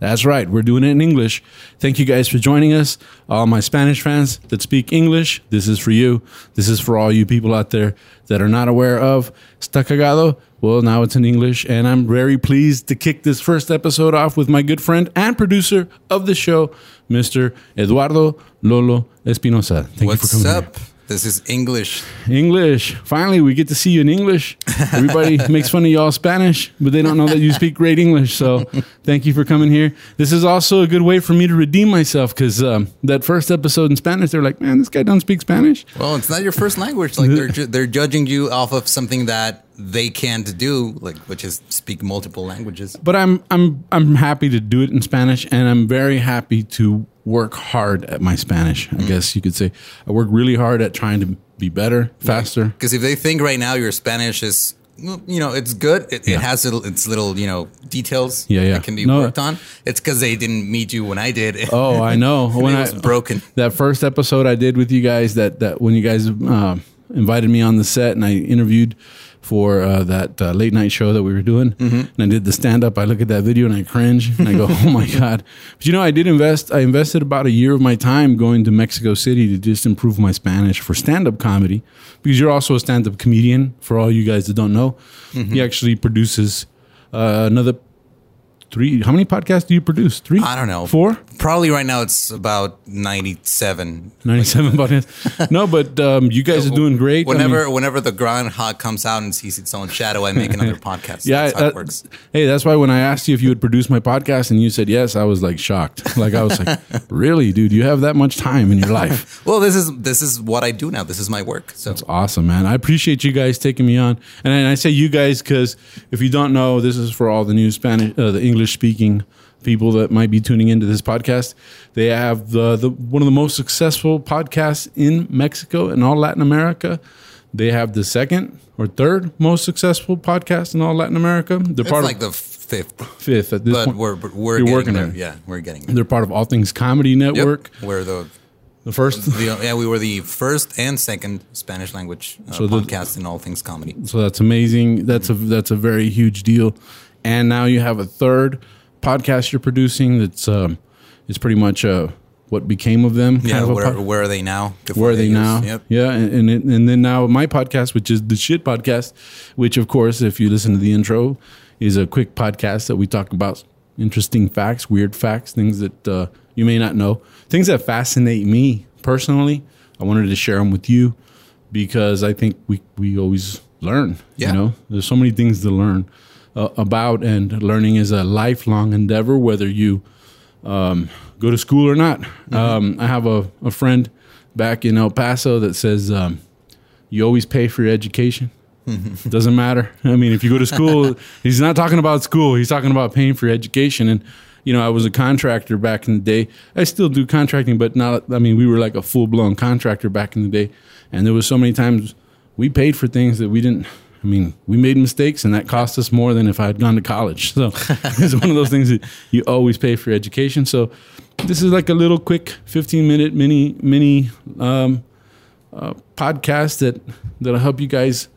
That's right, we're doing it in English. Thank you guys for joining us. All my Spanish fans that speak English, this is for you. This is for all you people out there that are not aware of Está Cagado. Well, now it's in English, and I'm very pleased to kick this first episode off with my good friend and producer of the show, Mr. Eduardo Lolo Espinosa. Thank What's you for coming up? This is English. English. Finally, we get to see you in English. Everybody makes fun of y'all Spanish, but they don't know that you speak great English. So, thank you for coming here. This is also a good way for me to redeem myself because um, that first episode in Spanish, they're like, "Man, this guy don't speak Spanish." Well, it's not your first language. Like they're ju- they're judging you off of something that they can't do, like which is speak multiple languages. but I'm I'm I'm happy to do it in Spanish, and I'm very happy to work hard at my Spanish. I guess you could say I work really hard at trying to be better, faster. Because if they think right now your Spanish is, you know, it's good. It, Yeah. it has its little, you know, details. Yeah, yeah. That can be No. worked on. It's because they didn't meet you when I did. Oh, I know. when it was broken. that first episode I did with you guys, that that when you guys uh, invited me on the set and I interviewed for uh, that uh, late night show that we were doing, Mm-hmm. and I did the stand up. I look at that video and I cringe and I go, "Oh my god!" But you know, I did invest. I invested about a year of my time going to Mexico City to just improve my Spanish for stand up comedy, because you're also a stand up comedian. For all you guys that don't know, Mm-hmm. he actually produces uh, another. Three. How many podcasts do you produce? Three. I don't know. Four. Probably right now it's about ninety-seven. 97 podcasts. No, but um, you guys are doing great. I Whenever mean, whenever the groundhog comes out and sees its own shadow, I make another podcast. yeah, That's how uh, it works. hey, that's why when I asked you if you would produce my podcast and you said yes, I was like shocked. Like I was like, really, dude, you have that much time in your life? Well, this is this is what I do now. This is my work. So It's awesome, man. I appreciate you guys taking me on. And I say you guys because if you don't know, this is for all the new Spanish, uh, the English speaking people that might be tuning into this podcast. They have the, the one of the most successful podcasts in Mexico and all Latin America. They have the second or third most successful podcast in all Latin America. They're it's part like of the fifth, fifth at this but point. we're we're You're getting working there. there. Yeah, we're getting there. They're part of All Things Comedy Yep. Network. We're the, The first, the yeah we were the first and second Spanish language uh, So the- podcast in all things comedy. So that's amazing. That's a that's a very huge deal. And now you have a third podcast you're producing. That's um, is pretty much uh, what became of them. Yeah, of where, pod- where are they now? Where are they use- now? Yep. Yeah, and and, and then now my podcast, which is the shit podcast, which of course, if you listen to the intro, is a quick podcast that we talk about interesting facts, weird facts, things that uh, you may not know, things that fascinate me personally. I wanted to share them with you because I think we we always learn. Yeah. You know, there's so many things to learn uh, about, and learning is a lifelong endeavor, whether you um, go to school or not. Um, I have a, a friend back in El Paso that says um, you always pay for your education. Doesn't matter. I mean, if you go to school, he's not talking about school. He's talking about paying for your education. And you know, I was a contractor back in the day. I still do contracting, but not. I mean, we were like a full blown contractor back in the day. And there was so many times we paid for things that we didn't. I mean, we made mistakes, and that cost us more than if I had gone to college. So it's one of those things that you always pay for education. So this is like a little quick 15 minute mini mini um, uh, podcast that that'll help you guys.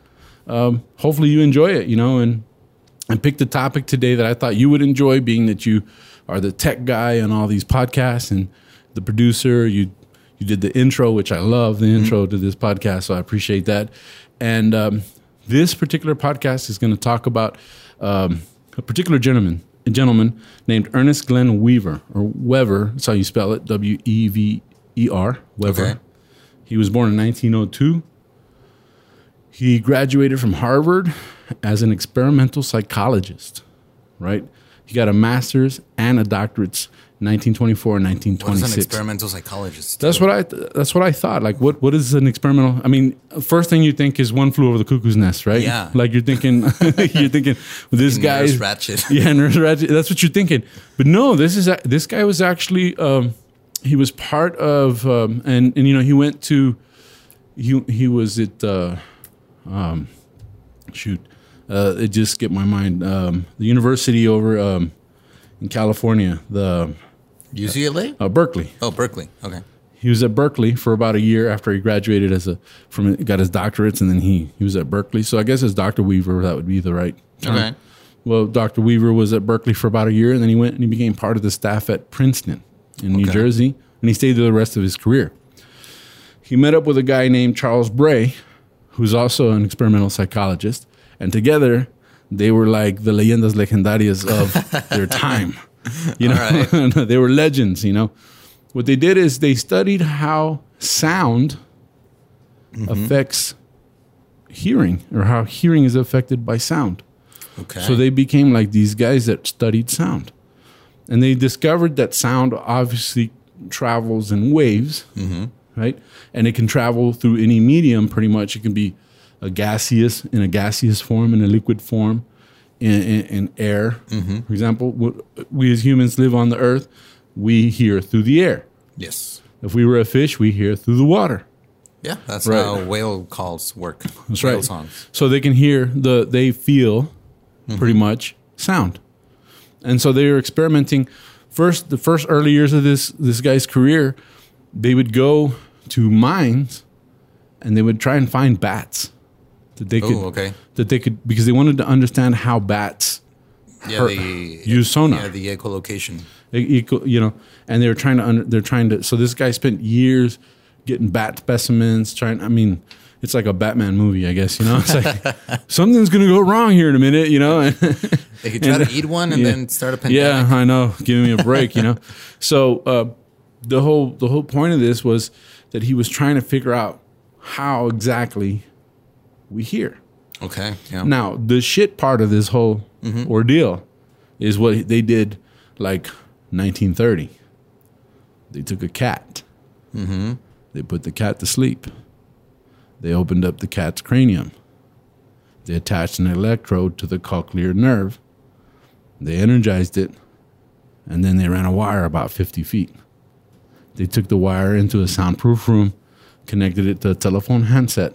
Um, hopefully, you enjoy it. You know, and I picked a topic today that I thought you would enjoy, being that you are the tech guy on all these podcasts and the producer. You you did the intro, which I love the intro to this podcast, so I appreciate that. And um, this particular podcast is going to talk about um, a particular gentleman, a gentleman named Ernest Glen Weaver or Wever. That's how you spell it. W E V E R. Weaver. Okay. He was born in 1902. He graduated from Harvard as an experimental psychologist, right? He got a master's and a doctorate 1924 and What is an experimental psychologist? do? That's what I. That's what I thought. Like, what? What is an experimental? I mean, first thing you think is one flew over the cuckoo's nest, right? Yeah. Like you're thinking, you're thinking this Nurse guy's Ratched. Yeah, Nurse Ratched. That's what you're thinking. But no, this is a- this guy was actually um, he was part of um, and and you know he went to he he was at uh, um, shoot uh, it just skipped my mind um, the university over um, in California the UCLA? uh, Berkeley. Oh, Berkeley. Okay. He was at Berkeley for about a year after he graduated as a from got his doctorates, and then he he was at Berkeley. So I guess as Dr. Weaver, that would be the right. term. Okay. Well, Dr. Weaver was at Berkeley for about a year, and then he went and he became part of the staff at Princeton in New Okay. Jersey, and he stayed there the rest of his career. He met up with a guy named Charles Bray, who's also an experimental psychologist, and together they were like the leyendas legendarias of their time. You know, they were legends. You know, what they did is they studied how sound mm-hmm. affects hearing, or how hearing is affected by sound. Okay. So they became like these guys that studied sound. And they discovered that sound obviously travels in waves, mm-hmm. right? And it can travel through any medium pretty much. It can be a gaseous, in a gaseous form, in a liquid form, in, in, in air. Mm-hmm. For example, we as humans live on the earth, we hear through the air. yes. If we were a fish, we hear through the water. Yeah, that's Right. how whale calls work. That's whale right. songs. So they can hear the they feel mm-hmm. pretty much sound. And so they were experimenting first the first early years of this this guy's career, they would go to mines and they would try and find bats that they could Oh, okay. that they could because they wanted to understand how bats Yeah, Her- the use sonar. Yeah, the echolocation. e- equal, you know, and they were trying to under, they're trying to so this guy spent years getting bat specimens trying I mean it's like a Batman movie, I guess, you know. It's like something's going to go wrong here in a minute, you know. They could try And- to eat one and yeah. then start a pandemic. Yeah, I know. Give me a break, you know. So uh, the whole the whole point of this was that he was trying to figure out how exactly we hear. Okay. Yeah. Now, the shit part of this whole mm-hmm. ordeal is what they did like 1930. They took a cat. Mm-hmm. They put the cat to sleep. They opened up the cat's cranium. They attached an electrode to the cochlear nerve. They energized it. And then they ran a wire about 50 feet. They took the wire into a soundproof room, connected it to a telephone handset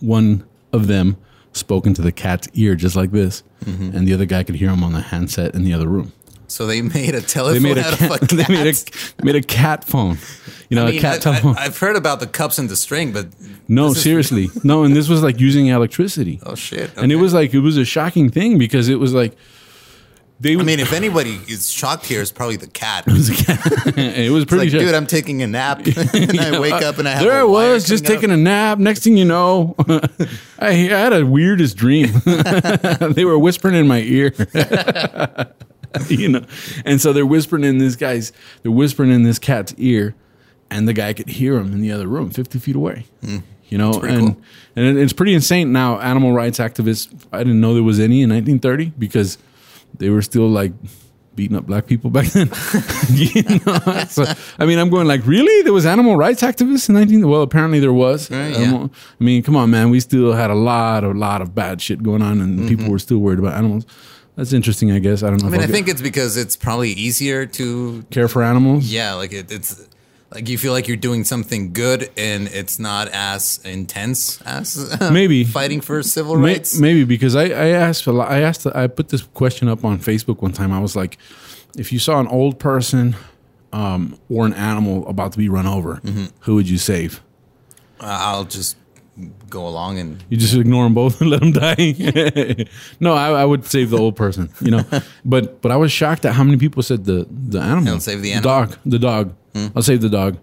one of them spoke into the cat's ear just like this, mm-hmm. and the other guy could hear him on the handset in the other room. So they made a They telephone made a out cat, of a they made a made a cat phone, you know, I mean, a cat I, telephone. have heard about the cups and the string, but no, seriously, no, and this was like using electricity, oh shit! and it was like it was a shocking thing because it was like they. I mean, if anybody is shocked here, it's probably the cat. it was, a cat. it was pretty. like, dude, I'm taking a nap, and I wake up and I have there I was just taking a nap. Next thing you know, I, I had a weirdest dream. they were whispering in my ear, you know, and so they're whispering in this guy's, they're whispering in this cat's ear, and the guy could hear him in the other room, fifty feet away. Hmm. You know, and cool. and it's pretty insane. Now, animal rights activists, I didn't know there was any in 1930 because they were still like beating up black people back then. you know? so, I mean, I'm going like, really? There was animal rights activists in 19? Well, apparently there was. Right, Um, yeah. I mean, come on, man. We still had a lot, a lot of bad shit going on, and Mm-hmm. people were still worried about animals. That's interesting, I guess. I don't know. I mean, I think it's because it's probably easier to, care for animals. yeah, like it, it's like you feel like you're doing something good, and it's not as intense as Maybe. fighting for civil May- rights. Maybe because I, I asked a lot, I asked I put this question up on Facebook one time. I was like, if you saw an old person um, or an animal about to be run over, Mm-hmm. who would you save? Uh, I'll just go along and You just ignore them both and let them die. no, I, I would save the old person. You know, but but I was shocked at how many people said the the animal. You'll save the animal? Hmm. dog. The dog. I'll save the dog.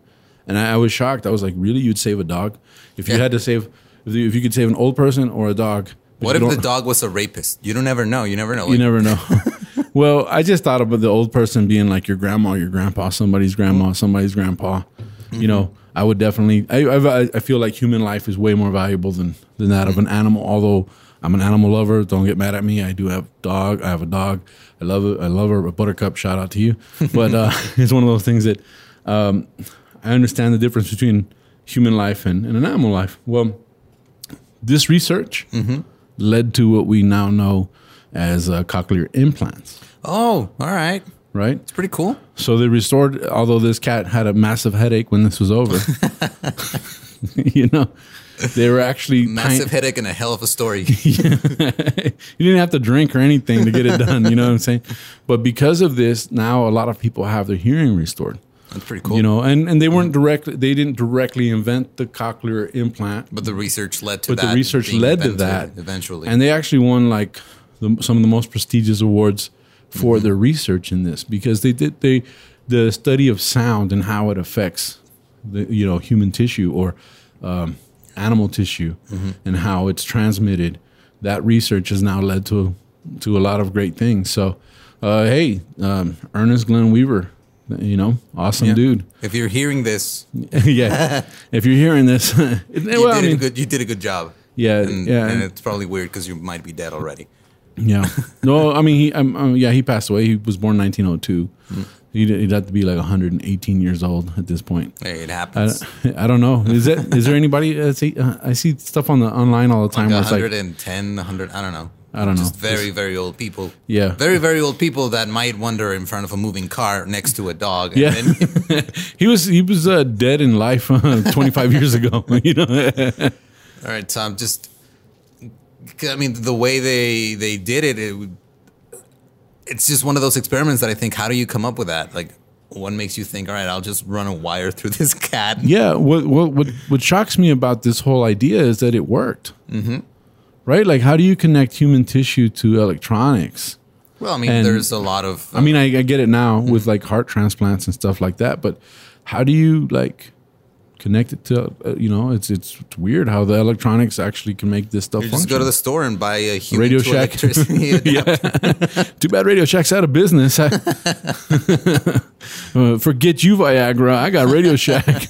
And I, I was shocked. I was like, really? You'd save a dog? If you Yeah. had to save, if you, if you could save an old person or a dog. What if the dog was a rapist? You don't ever know. You never know. You never know. well, I just thought about the old person being like your grandma, your grandpa, somebody's grandma, somebody's grandpa. You know, I would definitely. I, I I feel like human life is way more valuable than than that of an animal. Although I'm an animal lover. Don't get mad at me. I do have dog. I have a dog. I love it. I love her. Buttercup. Shout out to you. But uh, it's one of those things that um, I understand the difference between human life and, and an animal life. Well, this research led to what we now know as uh, cochlear implants. Oh, all right. Right. It's pretty cool. So they restored, although this cat had a massive headache when this was over. you know, they were actually Massive headache and a hell of a story. you didn't have to drink or anything to get it done. You know what I'm saying? But because of this, now a lot of people have their hearing restored. That's pretty cool. You know, and, and they weren't directly, they didn't directly invent the cochlear implant, but the research led to but that. the research led to that eventually. and they actually won like the, some of the most prestigious awards for Mm-hmm. their research in this because they did they the study of sound and how it affects the you know human tissue or um, animal tissue Mm-hmm. and how it's transmitted. That research has now led to to a lot of great things. So, uh, hey, um, Ernest Glen Weaver, you know, awesome Yeah. dude. if you're hearing this, yeah, if you're hearing this, you well, I did a mean, good. You did a good job. yeah, And, yeah, and it's probably weird because you might be dead already. Yeah. No, I mean, he, um, um, yeah, he passed away. He was born 1902. Mm. He'd, he'd have to be like 118 years old at this point. Hey, it I, happens. I don't know. Is that is there anybody? Uh, see, uh, I see stuff on the online all the time like where it's like, 110, 100, I don't know. I don't know. Just very, very old people. Yeah. Very, very old people that might wander in front of a moving car next to a dog. And yeah, he was he was uh, dead in life uh, 25 years ago. You know, all right, so I'm just. I mean, the way they they did it, it, it's just one of those experiments that I think. How do you come up with that? Like, what makes you think? All right, I'll just run a wire through this cat. yeah. What what what what shocks me about this whole idea is that it worked. Mm-hmm. Right? Like, how do you connect human tissue to electronics? Well, I mean, And- there's a lot of. I mean, I, I get it now mm-hmm. with like heart transplants and stuff like that, but how do you like connect it to? Uh, you know, it's it's weird how the electronics actually can make this stuff you function. just go to the store and buy a human Radio to Shack. Too bad Radio Shack's out of business. I- Uh, forget you, Viagra. I got Radio Shack.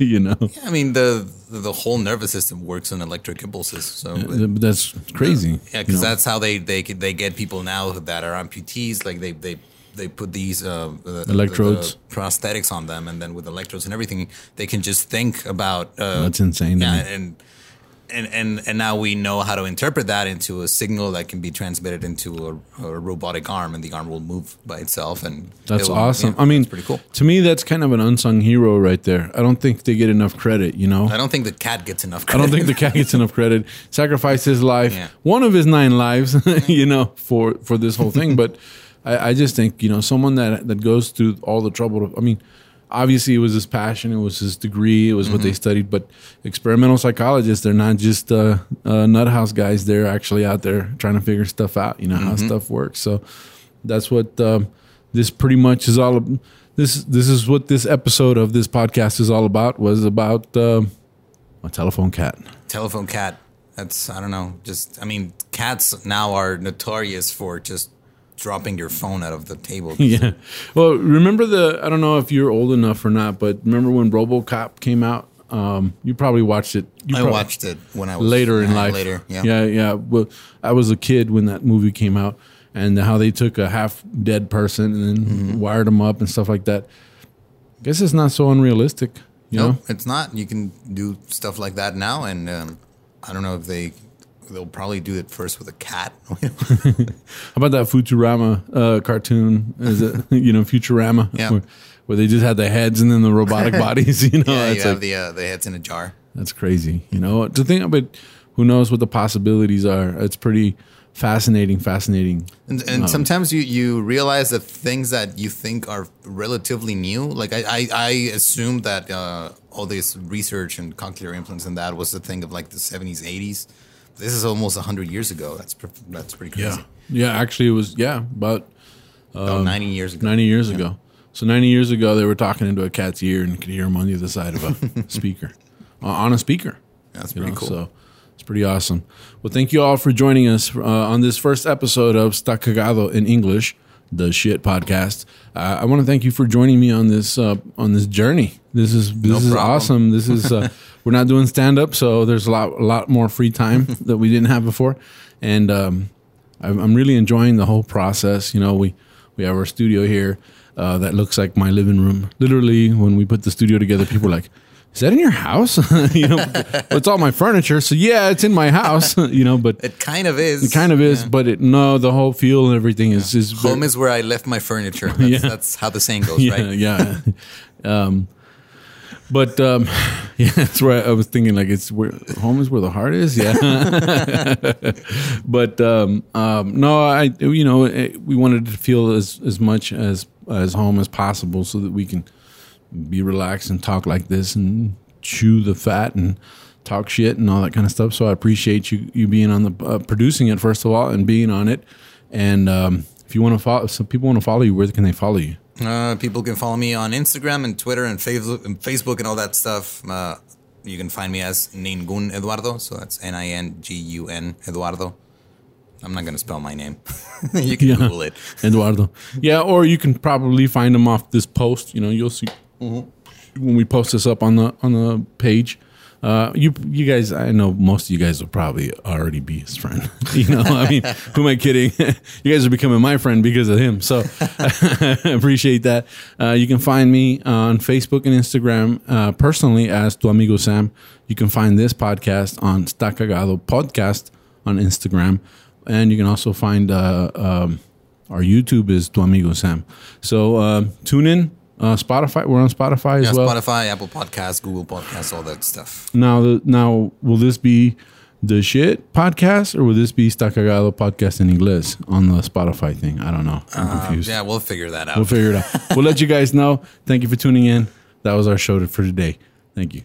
you know, I mean, the the whole nervous system works on electric impulses. So that's crazy. yeah, you because know? that's how they they they get people now that are amputees. Like they they they put these uh, the- Electrodes. the prosthetics on them, and then with electrodes and everything, they can just think about. Uh, That's insane Yeah, and. And, and and now we know how to interpret that into a signal that can be transmitted into a, a robotic arm, and the arm will move by itself. And That's it will- awesome. yeah, I mean, pretty cool. To me, that's kind of an unsung hero right there. I don't think they get enough credit. You know, I don't think the cat gets enough I credit. don't think the cat gets enough credit. Sacrificed his life, Yeah. one of his nine lives, you know, for for this whole thing. But I, I just think you know someone that that goes through all the trouble. Of, I mean, obviously it was his passion, it was his degree, it was what they Mm-hmm. studied. But experimental psychologists, they're not just uh, uh, nut house guys. They're actually out there trying to figure stuff out. You know how Mm-hmm. stuff works. So that's what um, this pretty much is all. This this is what this episode of this podcast is all about. Was about um a telephone cat. telephone cat that's i don't know just i mean cats now are notorious for just dropping your phone out of the table Yeah. Well, remember the I don't know if you're old enough or not, but remember when RoboCop came out? Um, you probably watched it. You i watched it when i was later in life. later yeah yeah, yeah. Well, I was a kid when that movie came out, and how they took a half dead person and then Mm-hmm. wired them up and stuff like that. I guess it's not so unrealistic, you no know. it's not you can do stuff like that now and um, i don't know if they they'll probably do it first with a cat How about that Futurama uh, cartoon? Is it you know Futurama? Yeah. Where, where they just had the heads and then the robotic bodies. You know, yeah you have like, the uh, the heads in a jar That's crazy. You know, to think about who knows what the possibilities are. It's pretty fascinating, fascinating. And, and sometimes you, you realize that things that you think are relatively new, like I, I, I assumed that uh, all this research and cochlear implants and that was the thing of like the 70s, 80s. This is almost 100 years ago. That's pr- that's pretty crazy. Yeah. Yeah, actually it was yeah, about About 90 years ago. 90 years ago. So 90 years ago they were talking into a cat's ear and you could hear him on the other side of a speaker. Uh, on a speaker. That's pretty know, cool. So it's pretty awesome. Well, thank you all for joining us uh, on this first episode of Stacagado in English. The shit podcast. Uh, I want to thank you for joining me on this uh, on this journey. This is this No is problem. awesome. This is uh, we're not doing stand up, so there's a lot a lot more free time that we didn't have before, and um, I'm, I'm really enjoying the whole process. You know, we we have our studio here uh, that looks like my living room. Literally, when we put the studio together, people are like. Is that in your house? you know, well, it's all my furniture. So yeah, it's in my house. you know, but It kind of is. it kind of is. But it no, the whole feel and everything is is Home is where I left my furniture. That's, Yeah. that's how the saying goes, yeah, right? yeah. um, but um, yeah, that's where I was thinking. Like, it's where home is where the heart is. Yeah. but um, um, no, I you know we wanted to feel as as much as as home as possible, so that we can be relaxed and talk like this and chew the fat and talk shit and all that kind of stuff. So I appreciate you you being on the uh, producing it first of all and being on it. And um, if you want to follow, some people want to follow you. Where can they follow you? Uh, people can follow me on Instagram and Twitter and Facebook and, Facebook and all that stuff. Uh, you can find me as Ningun Eduardo. So that's N I N G U N Eduardo. I'm not going to spell my name. you can Yeah. Google it. Eduardo. Yeah, or you can probably find them off this post. You know, you'll see when we post this up on the on the page. Uh, you you guys, I know most of you guys will probably already be his friend. you know, I mean, who am I kidding? you guys are becoming my friend because of him. So I appreciate that. Uh, you can find me on Facebook and Instagram uh, personally as Tu Amigo Sam. You can find this podcast on Sta Cagado Podcast on Instagram, and you can also find uh, um, our YouTube is Tu Amigo Sam. So uh, tune in. Uh, Spotify, we're on Spotify as Yeah, well. Spotify, Apple Podcasts, Google Podcasts, all that stuff. Now, now, will this be the shit podcast or will this be Sta Cagado podcast in English on the Spotify thing? I don't know. I'm confused. Yeah, we'll figure that out. We'll figure it out. we'll let you guys know. Thank you for tuning in. That was our show for today. Thank you.